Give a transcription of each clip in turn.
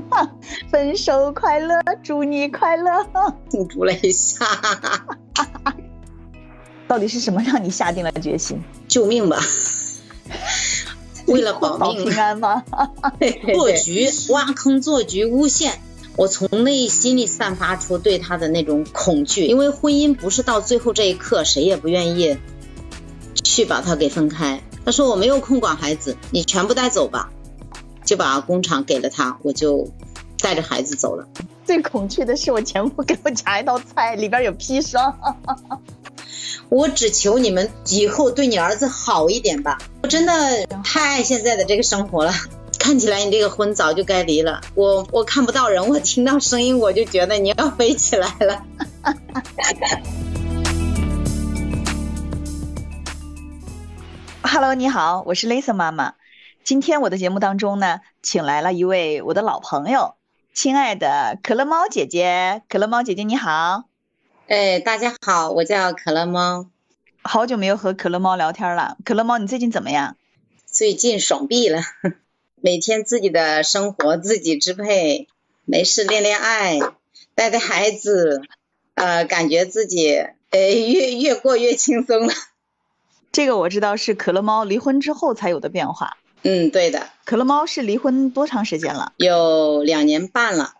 分手快乐，祝你快乐。庆祝了一下，到底是什么让你下定了决心？救命吧！为了保保命平安吗？做局挖坑做局诬陷，我从内心里散发出对他的那种恐惧，因为婚姻不是到最后这一刻谁也不愿意去把他给分开。他说我没有空管孩子，你全部带走吧，就把工厂给了他，我就带着孩子走了。最恐惧的是我前夫给我夹一道菜，里边有砒霜。我只求你们以后对你儿子好一点吧，我真的太爱现在的这个生活了。看起来你这个婚早就该离了，我我看不到人，我听到声音我就觉得你要飞起来了。Hello，你好，我是 Lisa 妈妈。今天我的节目当中呢，请来了一位我的老朋友，亲爱的可乐猫姐姐。可乐猫姐姐你好，哎，大家好，我叫可乐猫，好久没有和可乐猫聊天了。可乐猫，你最近怎么样？最近爽毙了，每天自己的生活自己支配，没事恋恋爱，带带孩子，呃，感觉自己呃越越过越轻松了。这个我知道是可乐猫离婚之后才有的变化。嗯，对的，可乐猫是离婚多长时间了？有两年半了。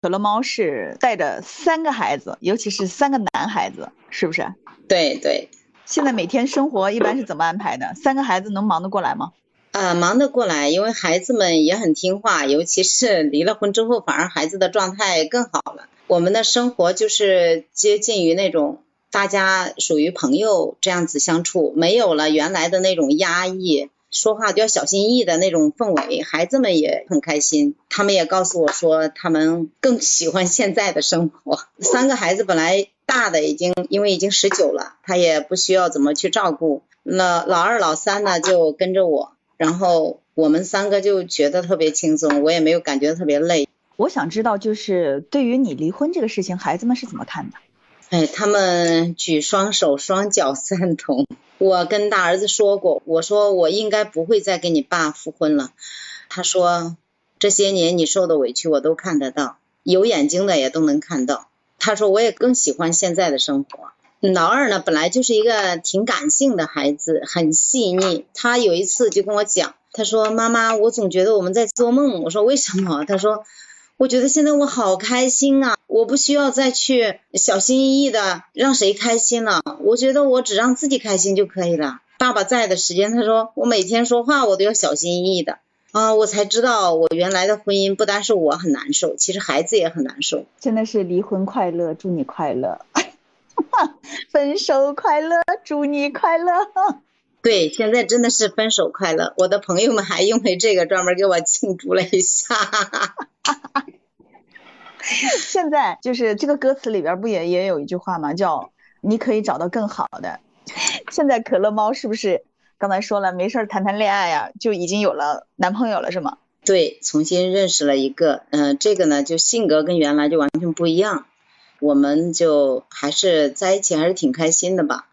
可乐猫是带着三个孩子，尤其是三个男孩子，是不是？对对，现在每天生活一般是怎么安排的？三个孩子能忙得过来吗？呃，忙得过来，因为孩子们也很听话，尤其是离了婚之后，反而孩子的状态更好了。我们的生活就是接近于那种大家属于朋友这样子相处，没有了原来的那种压抑，说话就要小心翼翼的那种氛围。孩子们也很开心，他们也告诉我说，他们更喜欢现在的生活。三个孩子本来大的已经因为已经十九了，他也不需要怎么去照顾，那老二老三呢就跟着我。然后我们三个就觉得特别轻松，我也没有感觉特别累。我想知道，就是对于你离婚这个事情，孩子们是怎么看的？哎，他们举双手双脚赞同。我跟大儿子说过，我说我应该不会再跟你爸复婚了。他说这些年你受的委屈我都看得到，有眼睛的也都能看到。他说我也更喜欢现在的生活。老二呢，本来就是一个挺感性的孩子，很细腻。他有一次就跟我讲，他说：“妈妈，我总觉得我们在做梦。”我说：“为什么？”他说：“我觉得现在我好开心啊，我不需要再去小心翼翼的让谁开心了。我觉得我只让自己开心就可以了。爸爸在的时间，他说我每天说话我都要小心翼翼的啊，我才知道我原来的婚姻不单是我很难受，其实孩子也很难受。真的是离婚快乐，祝你快乐。”分手快乐，祝你快乐。对，现在真的是分手快乐。我的朋友们还因为这个专门给我庆祝了一下。现在就是这个歌词里边不也也有一句话吗？叫你可以找到更好的。现在可乐猫是不是刚才说了没事谈谈恋爱呀、啊，就已经有了男朋友了是吗？对，重新认识了一个，嗯、呃，这个呢就性格跟原来就完全不一样。我们就还是在一起，还是挺开心的吧。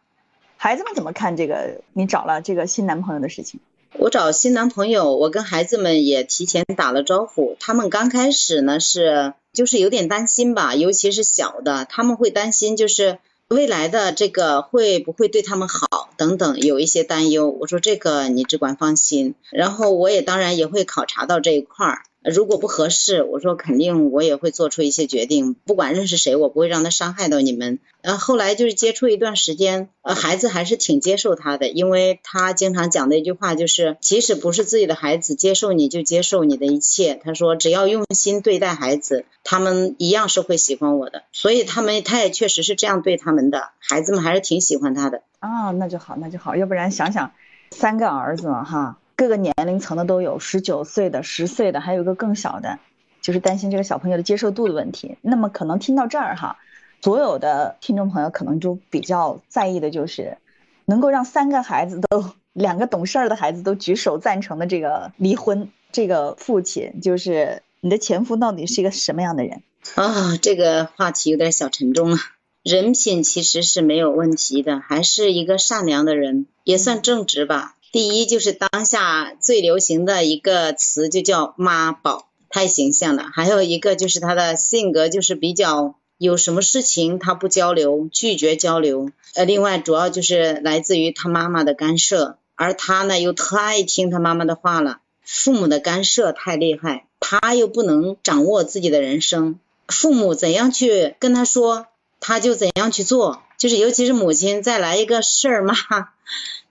孩子们怎么看这个你找了这个新男朋友的事情？我找新男朋友，我跟孩子们也提前打了招呼。他们刚开始呢是就是有点担心吧，尤其是小的，他们会担心就是未来的这个会不会对他们好等等，有一些担忧。我说这个你只管放心。然后我也当然也会考察到这一块儿。如果不合适，我说肯定我也会做出一些决定，不管认识谁，我不会让他伤害到你们。呃，后来就是接触一段时间，呃，孩子还是挺接受他的，因为他经常讲的一句话就是，即使不是自己的孩子，接受你就接受你的一切。他说只要用心对待孩子，他们一样是会喜欢我的。所以他们他也确实是这样对他们的，孩子们还是挺喜欢他的。啊，那就好，那就好，要不然想想三个儿子哈。各个年龄层的都有，十九岁的、十岁的，还有一个更小的，就是担心这个小朋友的接受度的问题。那么可能听到这儿哈，所有的听众朋友可能就比较在意的就是，能够让三个孩子都 两个懂事儿的孩子都举手赞成的这个离婚，这个父亲就是你的前夫到底是一个什么样的人啊？这个话题有点小沉重啊。人品其实是没有问题的，还是一个善良的人，也算正直吧。第一就是当下最流行的一个词就叫妈宝，太形象了。还有一个就是他的性格就是比较有什么事情他不交流，拒绝交流。呃，另外主要就是来自于他妈妈的干涉，而他呢又太听他妈妈的话了，父母的干涉太厉害，他又不能掌握自己的人生，父母怎样去跟他说，他就怎样去做。就是尤其是母亲再来一个事儿嘛，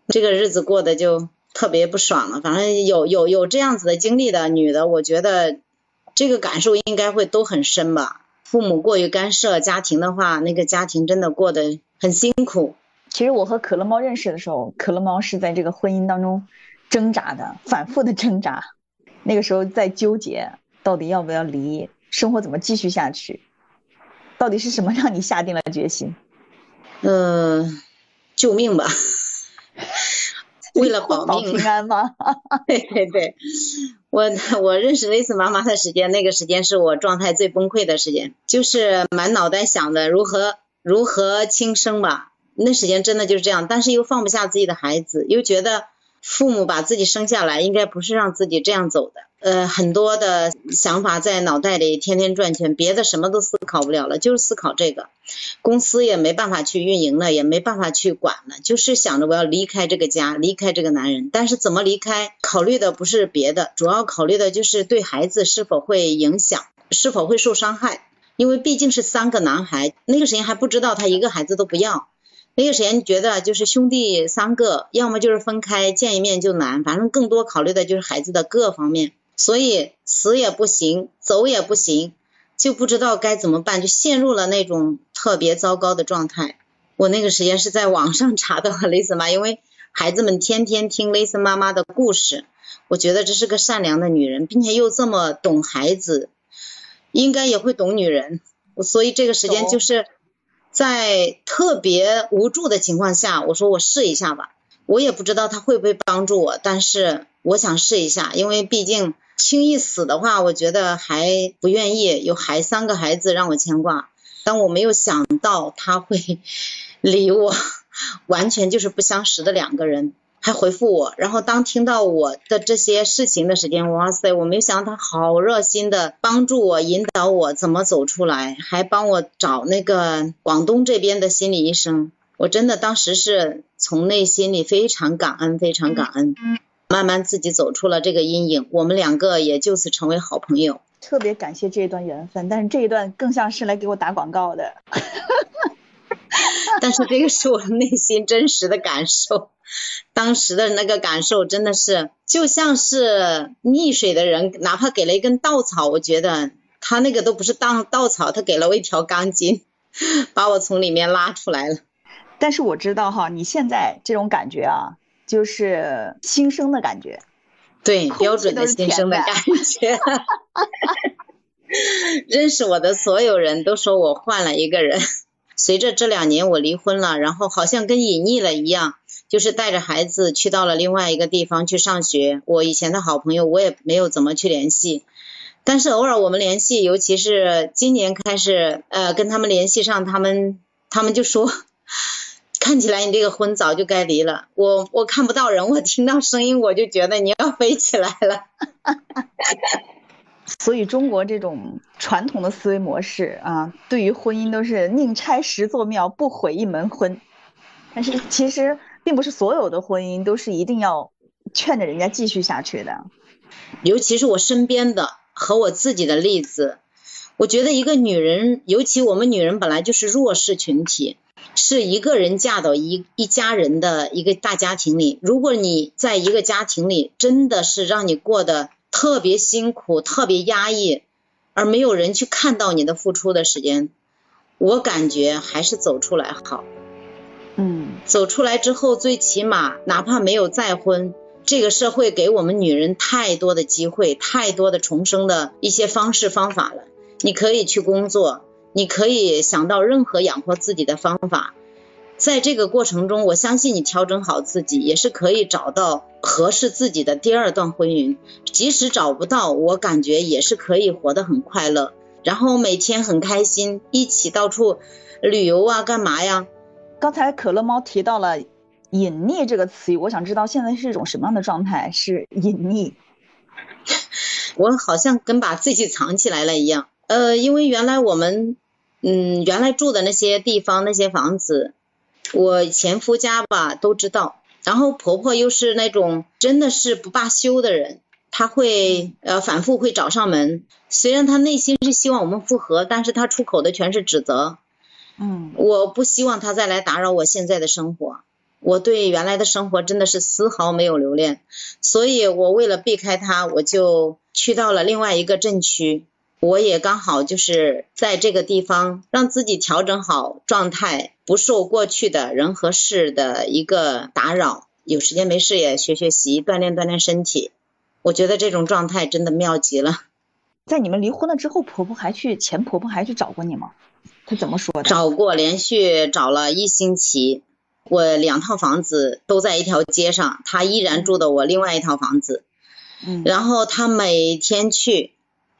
这个日子过得就特别不爽了。反正有有有这样子的经历的女的，我觉得这个感受应该会都很深吧。父母过于干涉家庭的话，那个家庭真的过得很辛苦。其实我和可乐猫认识的时候，可乐猫是在这个婚姻当中挣扎的，反复的挣扎。那个时候在纠结，到底要不要离，生活怎么继续下去？到底是什么让你下定了决心？嗯，救命吧！为了 保命平安吗？对对对，我我认识类似妈妈的时间，那个时间是我状态最崩溃的时间，就是满脑袋想的如何如何轻生吧。那时间真的就是这样，但是又放不下自己的孩子，又觉得父母把自己生下来，应该不是让自己这样走的。呃，很多的想法在脑袋里天天转圈，别的什么都思考不了了，就是思考这个。公司也没办法去运营了，也没办法去管了，就是想着我要离开这个家，离开这个男人。但是怎么离开，考虑的不是别的，主要考虑的就是对孩子是否会影响，是否会受伤害。因为毕竟是三个男孩，那个时间还不知道他一个孩子都不要。那个时间觉得就是兄弟三个，要么就是分开见一面就难，反正更多考虑的就是孩子的各方面。所以死也不行，走也不行，就不知道该怎么办，就陷入了那种特别糟糕的状态。我那个时间是在网上查到了蕾丝妈，因为孩子们天天听蕾丝妈妈的故事，我觉得这是个善良的女人，并且又这么懂孩子，应该也会懂女人。所以这个时间就是在特别无助的情况下，我说我试一下吧。我也不知道他会不会帮助我，但是我想试一下，因为毕竟。轻易死的话，我觉得还不愿意。有孩三个孩子让我牵挂，但我没有想到他会 理我，完全就是不相识的两个人，还回复我。然后当听到我的这些事情的时间，哇塞，我没有想到他好热心的帮助我，引导我怎么走出来，还帮我找那个广东这边的心理医生。我真的当时是从内心里非常感恩，非常感恩。慢慢自己走出了这个阴影，我们两个也就此成为好朋友。特别感谢这一段缘分，但是这一段更像是来给我打广告的。但是这个是我内心真实的感受，当时的那个感受真的是就像是溺水的人，哪怕给了一根稻草，我觉得他那个都不是当稻草，他给了我一条钢筋，把我从里面拉出来了。但是我知道哈，你现在这种感觉啊。就是新生的感觉，对，标准的新生的感觉。认识我的所有人都说我换了一个人。随着这两年我离婚了，然后好像跟隐匿了一样，就是带着孩子去到了另外一个地方去上学。我以前的好朋友我也没有怎么去联系，但是偶尔我们联系，尤其是今年开始，呃，跟他们联系上，他们他们就说。看起来你这个婚早就该离了，我我看不到人，我听到声音我就觉得你要飞起来了。所以中国这种传统的思维模式啊，对于婚姻都是宁拆十座庙，不毁一门婚。但是其实并不是所有的婚姻都是一定要劝着人家继续下去的。尤其是我身边的和我自己的例子，我觉得一个女人，尤其我们女人本来就是弱势群体。是一个人嫁到一一家人的一个大家庭里，如果你在一个家庭里真的是让你过得特别辛苦、特别压抑，而没有人去看到你的付出的时间，我感觉还是走出来好。嗯，走出来之后，最起码哪怕没有再婚，这个社会给我们女人太多的机会，太多的重生的一些方式方法了。你可以去工作。你可以想到任何养活自己的方法，在这个过程中，我相信你调整好自己，也是可以找到合适自己的第二段婚姻。即使找不到，我感觉也是可以活得很快乐，然后每天很开心，一起到处旅游啊，干嘛呀？刚才可乐猫提到了隐匿这个词语，我想知道现在是一种什么样的状态？是隐匿。我好像跟把自己藏起来了一样。呃，因为原来我们，嗯，原来住的那些地方那些房子，我前夫家吧都知道。然后婆婆又是那种真的是不罢休的人，她会呃反复会找上门。虽然她内心是希望我们复合，但是她出口的全是指责。嗯，我不希望她再来打扰我现在的生活。我对原来的生活真的是丝毫没有留恋，所以我为了避开她，我就去到了另外一个镇区。我也刚好就是在这个地方让自己调整好状态，不受过去的人和事的一个打扰。有时间没事也学学习，锻炼锻炼身体。我觉得这种状态真的妙极了。在你们离婚了之后，婆婆还去前婆婆还去找过你吗？她怎么说的？找过，连续找了一星期。我两套房子都在一条街上，她依然住的我另外一套房子。嗯，然后她每天去。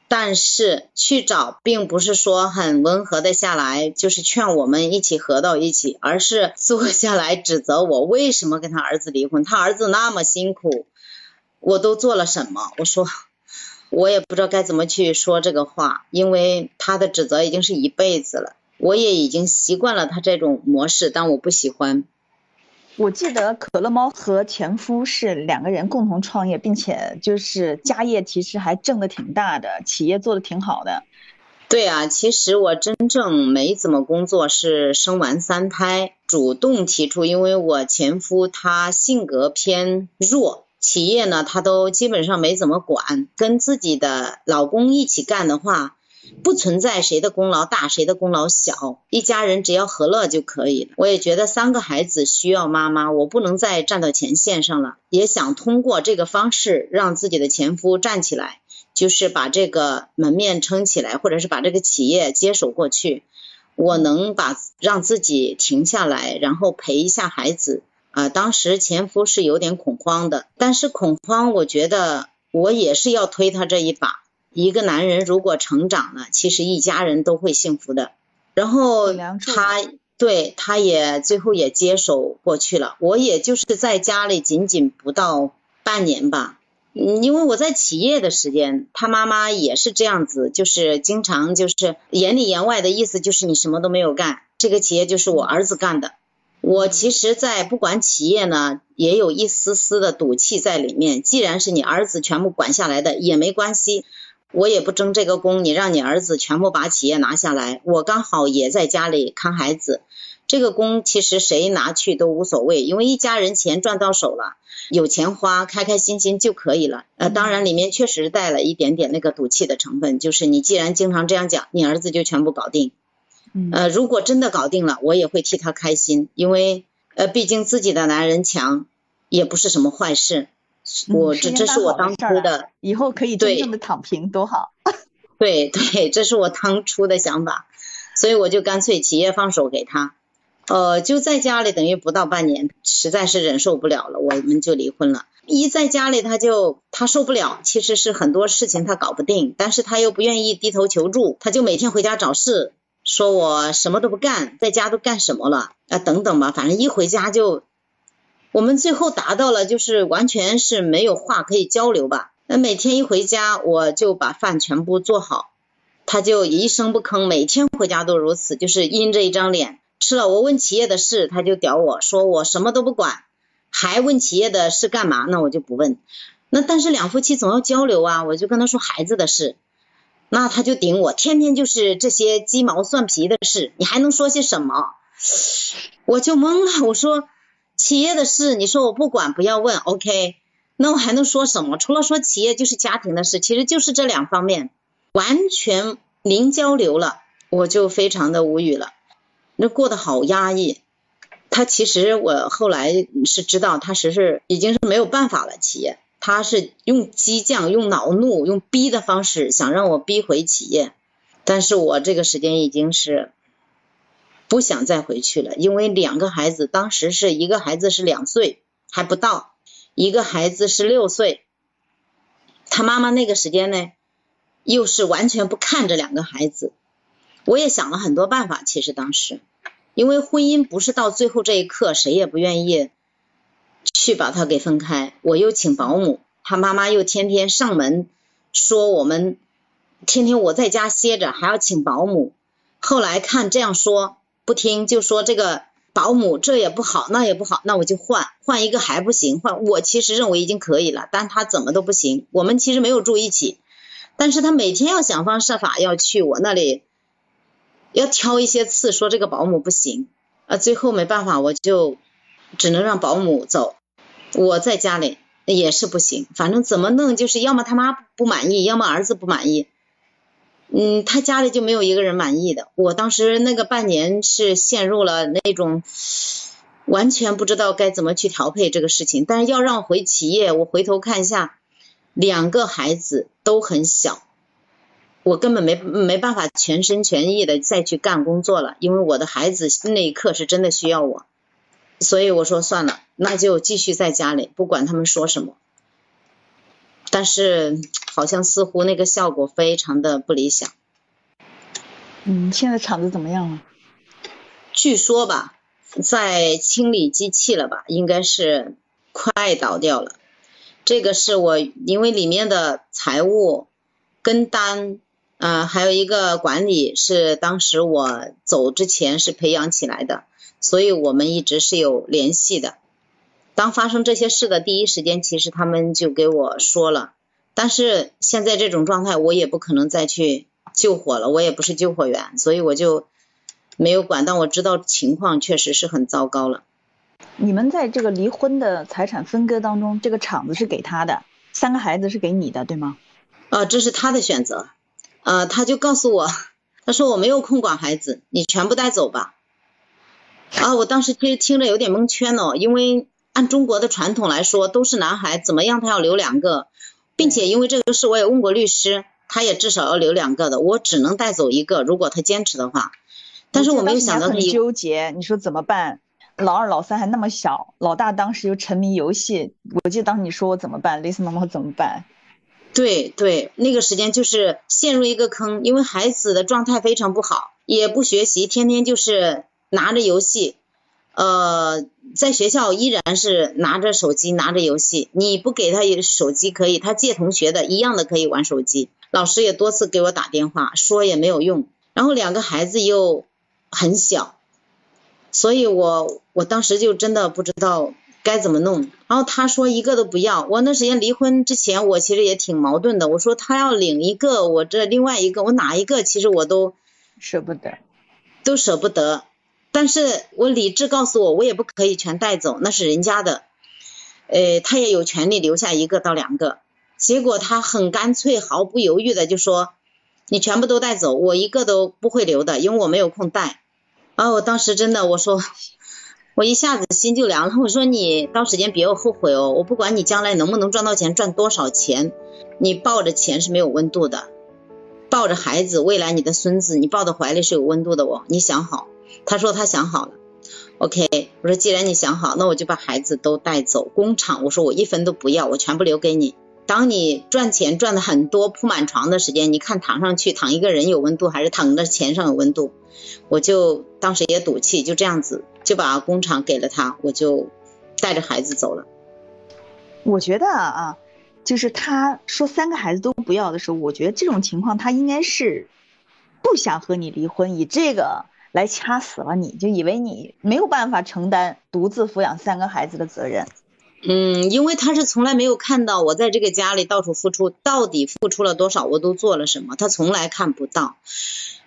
但是去找，并不是说很温和的下来，就是劝我们一起合到一起，而是坐下来指责我为什么跟他儿子离婚。他儿子那么辛苦，我都做了什么？我说，我也不知道该怎么去说这个话，因为他的指责已经是一辈子了，我也已经习惯了他这种模式，但我不喜欢。我记得可乐猫和前夫是两个人共同创业，并且就是家业其实还挣的挺大的，企业做的挺好的。对啊，其实我真正没怎么工作，是生完三胎主动提出，因为我前夫他性格偏弱，企业呢他都基本上没怎么管，跟自己的老公一起干的话。不存在谁的功劳大，谁的功劳小，一家人只要和乐就可以了。我也觉得三个孩子需要妈妈，我不能再站到前线上了，也想通过这个方式让自己的前夫站起来，就是把这个门面撑起来，或者是把这个企业接手过去。我能把让自己停下来，然后陪一下孩子啊。当时前夫是有点恐慌的，但是恐慌，我觉得我也是要推他这一把。一个男人如果成长了，其实一家人都会幸福的。然后他对他也最后也接手过去了。我也就是在家里仅仅不到半年吧，嗯，因为我在企业的时间，他妈妈也是这样子，就是经常就是言里言外的意思就是你什么都没有干，这个企业就是我儿子干的。我其实，在不管企业呢，也有一丝丝的赌气在里面。既然是你儿子全部管下来的，也没关系。我也不争这个功，你让你儿子全部把企业拿下来，我刚好也在家里看孩子。这个功其实谁拿去都无所谓，因为一家人钱赚到手了，有钱花，开开心心就可以了。呃，当然里面确实带了一点点那个赌气的成分，就是你既然经常这样讲，你儿子就全部搞定。呃，如果真的搞定了，我也会替他开心，因为呃，毕竟自己的男人强也不是什么坏事。我这这是我当初的，以后可以真正的躺平多好。对对，这是我当初的想法，所以我就干脆企业放手给他，呃，就在家里等于不到半年，实在是忍受不了了，我们就离婚了。一在家里他就他受不了，其实是很多事情他搞不定，但是他又不愿意低头求助，他就每天回家找事，说我什么都不干，在家都干什么了啊等等吧，反正一回家就。我们最后达到了，就是完全是没有话可以交流吧。那每天一回家，我就把饭全部做好，他就一声不吭，每天回家都如此，就是阴着一张脸吃了。我问企业的事，他就屌我说我什么都不管，还问企业的事干嘛？那我就不问。那但是两夫妻总要交流啊，我就跟他说孩子的事，那他就顶我，天天就是这些鸡毛蒜皮的事，你还能说些什么？我就懵了，我说。企业的事，你说我不管，不要问，OK？那我还能说什么？除了说企业就是家庭的事，其实就是这两方面，完全零交流了，我就非常的无语了。那过得好压抑。他其实我后来是知道，他实是已经是没有办法了。企业他是用激将、用恼怒、用逼的方式想让我逼回企业，但是我这个时间已经是。不想再回去了，因为两个孩子，当时是一个孩子是两岁还不到，一个孩子是六岁。他妈妈那个时间呢，又是完全不看这两个孩子。我也想了很多办法，其实当时，因为婚姻不是到最后这一刻，谁也不愿意去把他给分开。我又请保姆，他妈妈又天天上门说我们天天我在家歇着还要请保姆，后来看这样说不听，就说这个保姆这也不好那也不好，那我就换换一个还不行，换我其实认为已经可以了，但他怎么都不行。我们其实没有住一起，但是他每天要想方设法要去我那里，要挑一些刺，说这个保姆不行，啊，最后没办法，我就只能让保姆走，我在家里。也是不行，反正怎么弄，就是要么他妈不满意，要么儿子不满意。嗯，他家里就没有一个人满意的。我当时那个半年是陷入了那种完全不知道该怎么去调配这个事情。但是要让回企业，我回头看一下，两个孩子都很小，我根本没没办法全心全意的再去干工作了，因为我的孩子那一刻是真的需要我。所以我说算了，那就继续在家里，不管他们说什么。但是好像似乎那个效果非常的不理想。嗯，现在厂子怎么样了？据说吧，在清理机器了吧，应该是快倒掉了。这个是我因为里面的财务跟单呃，还有一个管理是当时我走之前是培养起来的。所以我们一直是有联系的。当发生这些事的第一时间，其实他们就给我说了。但是现在这种状态，我也不可能再去救火了，我也不是救火员，所以我就没有管。但我知道情况确实是很糟糕了。你们在这个离婚的财产分割当中，这个厂子是给他的，三个孩子是给你的，对吗？啊，这是他的选择。呃，他就告诉我，他说我没有空管孩子，你全部带走吧。啊，我当时其实听着有点蒙圈哦，因为按中国的传统来说，都是男孩，怎么样他要留两个，并且因为这个事我也问过律师，他也至少要留两个的，我只能带走一个，如果他坚持的话。但是我没有想到很纠结，你说怎么办？老二老三还那么小，老大当时又沉迷游戏，我记得当时你说我怎么办，蕾丝妈妈怎么办？对对，那个时间就是陷入一个坑，因为孩子的状态非常不好，也不学习，天天就是。拿着游戏，呃，在学校依然是拿着手机，拿着游戏。你不给他手机可以，他借同学的一样的可以玩手机。老师也多次给我打电话，说也没有用。然后两个孩子又很小，所以我我当时就真的不知道该怎么弄。然后他说一个都不要。我那时间离婚之前，我其实也挺矛盾的。我说他要领一个，我这另外一个，我哪一个其实我都舍不得，都舍不得。但是我理智告诉我，我也不可以全带走，那是人家的，呃，他也有权利留下一个到两个。结果他很干脆、毫不犹豫的就说：“你全部都带走，我一个都不会留的，因为我没有空带。”啊，我当时真的，我说，我一下子心就凉了。我说你到时间别后悔哦，我不管你将来能不能赚到钱，赚多少钱，你抱着钱是没有温度的，抱着孩子，未来你的孙子，你抱在怀里是有温度的哦，你想好。他说他想好了，OK，我说既然你想好，那我就把孩子都带走。工厂，我说我一分都不要，我全部留给你。当你赚钱赚的很多，铺满床的时间，你看躺上去躺一个人有温度，还是躺在钱上有温度？我就当时也赌气，就这样子就把工厂给了他，我就带着孩子走了。我觉得啊，就是他说三个孩子都不要的时候，我觉得这种情况他应该是不想和你离婚，以这个。来掐死了你，就以为你没有办法承担独自抚养三个孩子的责任。嗯，因为他是从来没有看到我在这个家里到处付出，到底付出了多少，我都做了什么，他从来看不到。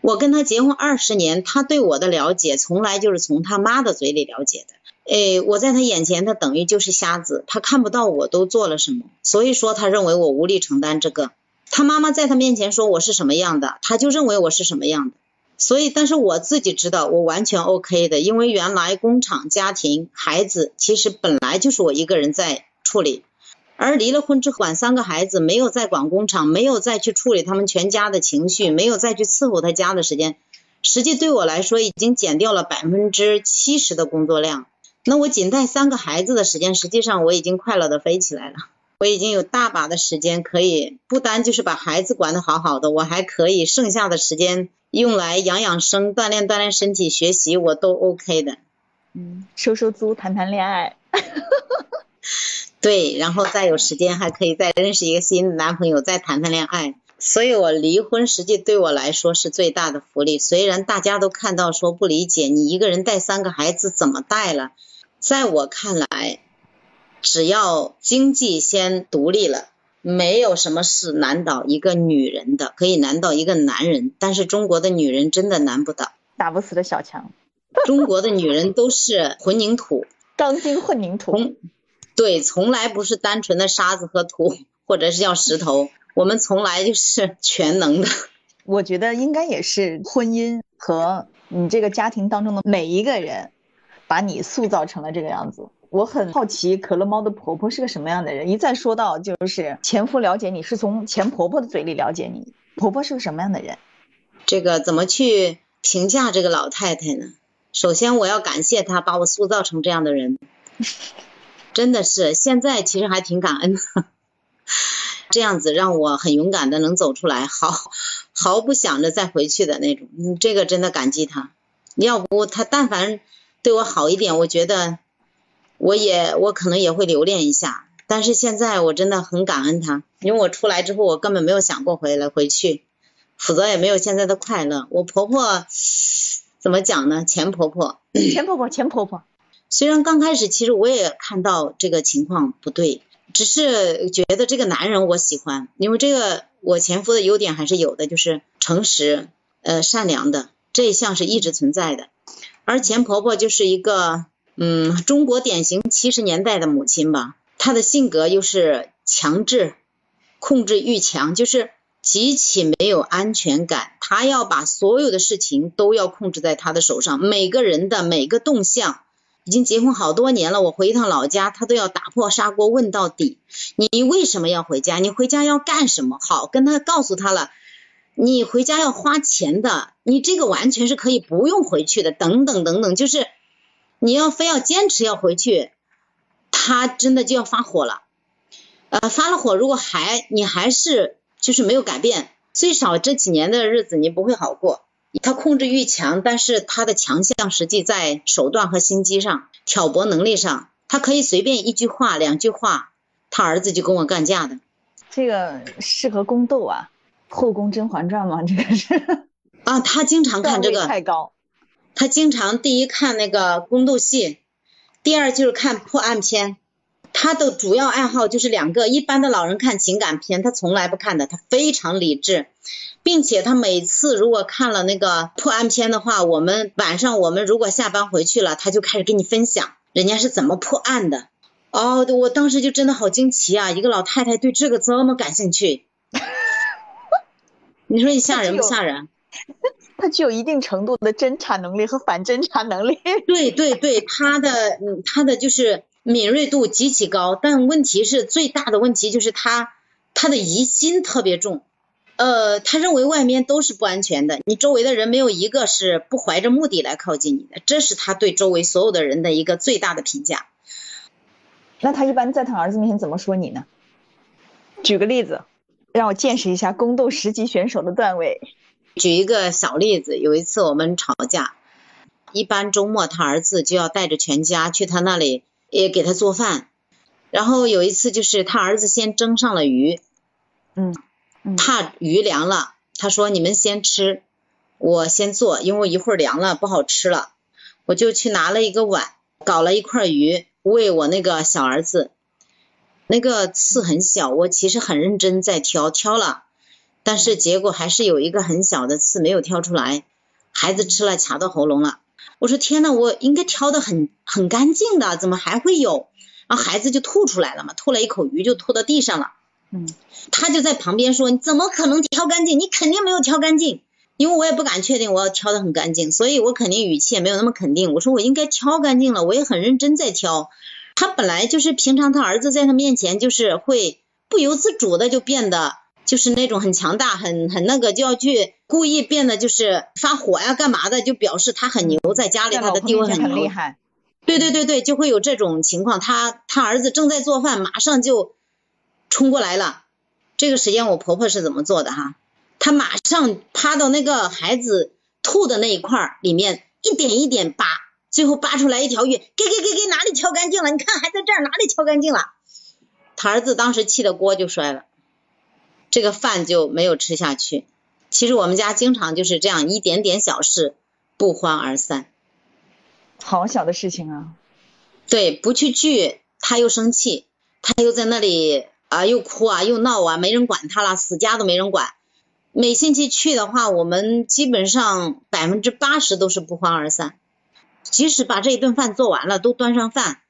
我跟他结婚二十年，他对我的了解从来就是从他妈的嘴里了解的。哎，我在他眼前，他等于就是瞎子，他看不到我都做了什么，所以说他认为我无力承担这个。他妈妈在他面前说我是什么样的，他就认为我是什么样的。所以，但是我自己知道，我完全 OK 的，因为原来工厂、家庭、孩子，其实本来就是我一个人在处理。而离了婚之后，管三个孩子，没有再管工厂，没有再去处理他们全家的情绪，没有再去伺候他家的时间，实际对我来说，已经减掉了百分之七十的工作量。那我仅带三个孩子的时间，实际上我已经快乐的飞起来了。我已经有大把的时间可以，不单就是把孩子管得好好的，我还可以剩下的时间。用来养养生、锻炼锻炼身体、学习，我都 OK 的。嗯，收收租、谈谈恋爱。对，然后再有时间还可以再认识一个新的男朋友，再谈谈恋爱。所以我离婚实际对我来说是最大的福利。虽然大家都看到说不理解，你一个人带三个孩子怎么带了？在我看来，只要经济先独立了，没有什么是难倒一个女人的，可以难倒一个男人。但是中国的女人真的难不倒，打不死的小强。中国的女人都是混凝土，钢筋混凝土。对，从来不是单纯的沙子和土，或者是叫石头。我们从来就是全能的，我觉得应该也是婚姻和你这个家庭当中的每一个人，把你塑造成了这个样子。我很好奇可乐猫的婆婆是个什么样的人。一再说到就是前夫了解你是从前婆婆的嘴里了解你，婆婆是个什么样的人？这个怎么去评价这个老太太呢？首先我要感谢她把我塑造成这样的人，真的是现在其实还挺感恩的。这样子让我很勇敢的能走出来，毫毫不想着再回去的那种，嗯，这个真的感激他。要不他但凡对我好一点，我觉得我也我可能也会留恋一下。但是现在我真的很感恩他，因为我出来之后我根本没有想过回来回去，否则也没有现在的快乐。我婆婆怎么讲呢？前婆婆，前婆婆，前婆婆。虽然刚开始其实我也看到这个情况不对。只是觉得这个男人我喜欢，因为这个我前夫的优点还是有的，就是诚实、呃善良的这一项是一直存在的。而前婆婆就是一个嗯中国典型七十年代的母亲吧，她的性格又是强制、控制欲强，就是极其没有安全感。她要把所有的事情都要控制在她的手上，每个人的每个动向。已经结婚好多年了，我回一趟老家，他都要打破砂锅问到底。你为什么要回家？你回家要干什么？好，跟他告诉他了，你回家要花钱的，你这个完全是可以不用回去的。等等等等，就是你要非要坚持要回去，他真的就要发火了。呃，发了火，如果还你还是就是没有改变，最少这几年的日子你不会好过。他控制欲强，但是他的强项实际在手段和心机上，挑拨能力上，他可以随便一句话、两句话，他儿子就跟我干架的。这个适合宫斗啊，《后宫甄嬛传》吗？这个是啊，他经常看这个。太高。他经常第一看那个宫斗戏，第二就是看破案片。他的主要爱好就是两个，一般的老人看情感片，他从来不看的，他非常理智。并且他每次如果看了那个破案片的话，我们晚上我们如果下班回去了，他就开始跟你分享人家是怎么破案的。哦，我当时就真的好惊奇啊！一个老太太对这个这么感兴趣，你说你吓人不吓人？他具有一定程度的侦查能力和反侦查能力。对对对，他的嗯，他的就是敏锐度极其高，但问题是最大的问题就是他他的疑心特别重。呃，他认为外面都是不安全的，你周围的人没有一个是不怀着目的来靠近你的，这是他对周围所有的人的一个最大的评价。那他一般在他儿子面前怎么说你呢？举个例子，让我见识一下宫斗十级选手的段位。举一个小例子，有一次我们吵架，一般周末他儿子就要带着全家去他那里也给他做饭，然后有一次就是他儿子先蒸上了鱼，嗯。怕鱼凉了，他说你们先吃，我先做，因为一会儿凉了不好吃了。我就去拿了一个碗，搞了一块鱼喂我那个小儿子。那个刺很小，我其实很认真在挑，挑了，但是结果还是有一个很小的刺没有挑出来，孩子吃了卡到喉咙了。我说天呐，我应该挑的很很干净的，怎么还会有？然后孩子就吐出来了嘛，吐了一口鱼就吐到地上了。嗯，他就在旁边说：“你怎么可能挑干净？你肯定没有挑干净。”因为我也不敢确定我要挑的很干净，所以我肯定语气也没有那么肯定。我说我应该挑干净了，我也很认真在挑。他本来就是平常他儿子在他面前就是会不由自主的就变得就是那种很强大、很很那个，就要去故意变得就是发火呀、干嘛的，就表示他很牛，在家里他的地位很厉害。对对对对，就会有这种情况。他他儿子正在做饭，马上就。冲过来了，这个时间我婆婆是怎么做的哈？她马上趴到那个孩子吐的那一块里面，一点一点扒最后扒出来一条鱼，给给给给，哪里敲干净了？你看还在这儿，哪里敲干净了？他儿子当时气的锅就摔了，这个饭就没有吃下去。其实我们家经常就是这样一点点小事不欢而散，好小的事情啊！对，不去聚他又生气，他又在那里啊又哭啊又闹啊，没人管他了，死家都没人管。每星期去的话，我们基本上百分之八十都是不欢而散。即使把这一顿饭做完了，都端上饭，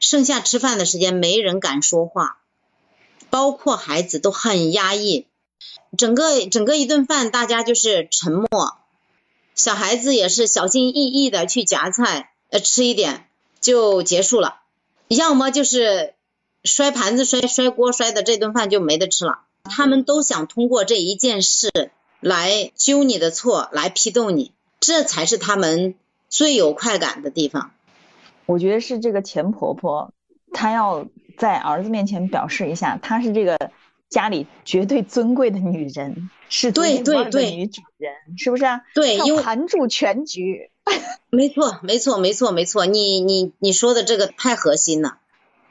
剩下吃饭的时间没人敢说话，包括孩子都很压抑。整个整个一顿饭，大家就是沉默，小孩子也是小心翼翼的去夹菜，呃，吃一点就结束了，要么就是摔盘子、摔摔锅、摔的这顿饭就没得吃了。他们都想通过这一件事来揪你的错，来批斗你，这才是他们最有快感的地方。我觉得是这个钱婆婆，她要在儿子面前表示一下，她是这个家里绝对尊贵的女人，是对对对女主人，是不是啊？对，要盘住全局。没错，没错，没错，没错。你你你说的这个太核心了，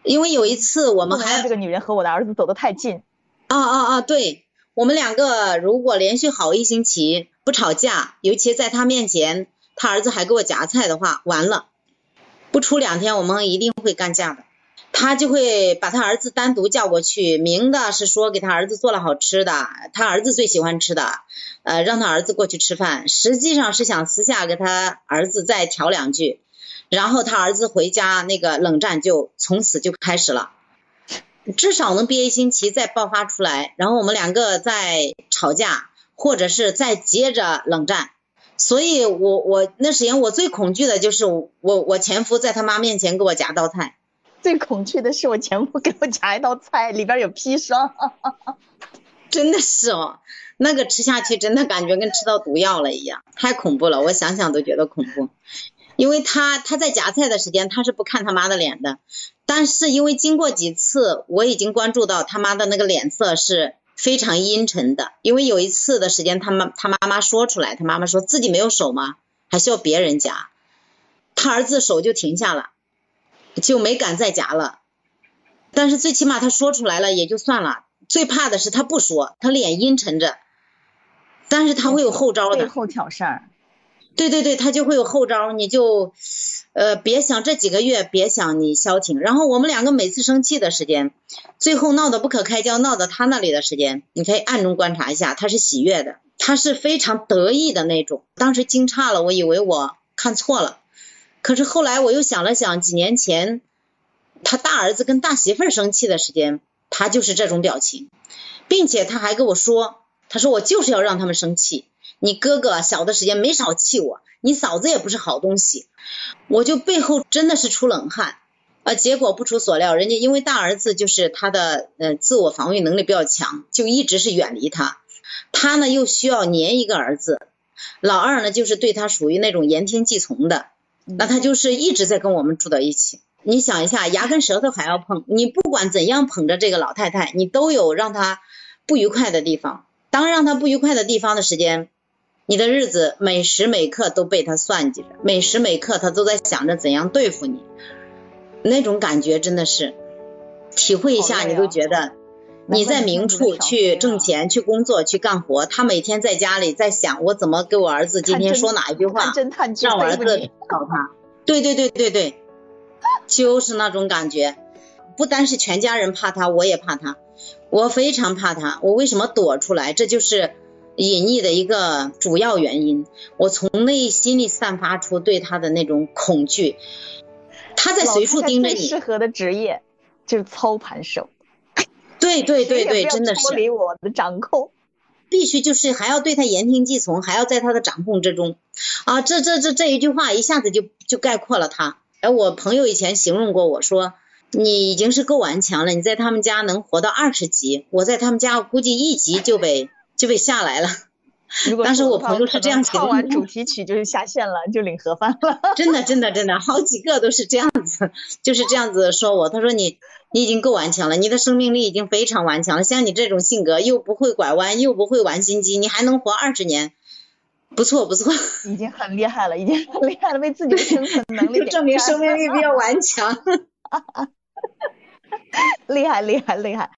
因为有一次我们还这个女人和我的儿子走得太近。啊啊啊！对我们两个如果连续好一星期不吵架，尤其在他面前，他儿子还给我夹菜的话，完了，不出两天我们一定会干架的。他就会把他儿子单独叫过去，明的是说给他儿子做了好吃的，他儿子最喜欢吃的，呃，让他儿子过去吃饭，实际上是想私下给他儿子再调两句，然后他儿子回家那个冷战就从此就开始了。至少能憋一星期再爆发出来，然后我们两个再吵架，或者是再接着冷战。所以我我那时间我最恐惧的就是我我前夫在他妈面前给我夹道菜，最恐惧的是我前夫给我夹一道菜里边有砒霜，真的是哦，那个吃下去真的感觉跟吃到毒药了一样，太恐怖了，我想想都觉得恐怖。因为他他在夹菜的时间他是不看他妈的脸的，但是因为经过几次我已经关注到他妈的那个脸色是非常阴沉的，因为有一次的时间他妈他妈妈说出来，他妈妈说自己没有手吗？还需要别人夹，他儿子手就停下了，就没敢再夹了。但是最起码他说出来了也就算了，最怕的是他不说，他脸阴沉着，但是他会有后招的，背后挑事儿。对对对，他就会有后招，你就呃别想这几个月，别想你消停。然后我们两个每次生气的时间，最后闹得不可开交，闹到他那里的时间，你可以暗中观察一下，他是喜悦的，他是非常得意的那种。当时惊诧了，我以为我看错了，可是后来我又想了想，几年前他大儿子跟大媳妇生气的时间，他就是这种表情，并且他还跟我说，他说我就是要让他们生气。你哥哥小的时间没少气我，你嫂子也不是好东西，我就背后真的是出冷汗啊。结果不出所料，人家因为大儿子就是他的呃自我防御能力比较强，就一直是远离他。他呢又需要黏一个儿子，老二呢就是对他属于那种言听计从的，那他就是一直在跟我们住到一起。你想一下，牙跟舌头还要碰，你不管怎样捧着这个老太太，你都有让她不愉快的地方。当让她不愉快的地方的时间。你的日子每时每刻都被她算计着，每时每刻她都在想着怎样对付你，那种感觉真的是体会一下，你都觉得你在明处去挣钱、去工作、去干活，他每天在家里在想我怎么给我儿子今天说哪一句话，让我儿子搞他。对对对对对，就是那种感觉，不单是全家人怕他，我也怕他，我非常怕他。我为什么躲出来？这就是。隐匿的一个主要原因，我从内心里散发出对他的那种恐惧。他在随处盯着你。适合的职业就是操盘手。对对对对，真的是。脱离我的掌控。必须就是还要对他言听计从，还要在他的掌控之中。啊，这这这这一句话一下子就就概括了他。哎，我朋友以前形容过我说，你已经是够顽强了，你在他们家能活到二十级，我在他们家估计一级就被。就被下来了，当时我朋友是这样子的。唱完主题曲就是下线了，就领盒饭了。真的，真的，真的，好几个都是这样子，就是这样子说我。他说你，你已经够顽强了，你的生命力已经非常顽强了。像你这种性格，又不会拐弯，又不会玩心机，你还能活二十年？不错不错，已经很厉害了，已经很厉害了，为自己的生存 能力证明生命力比较顽强。厉害厉害厉害！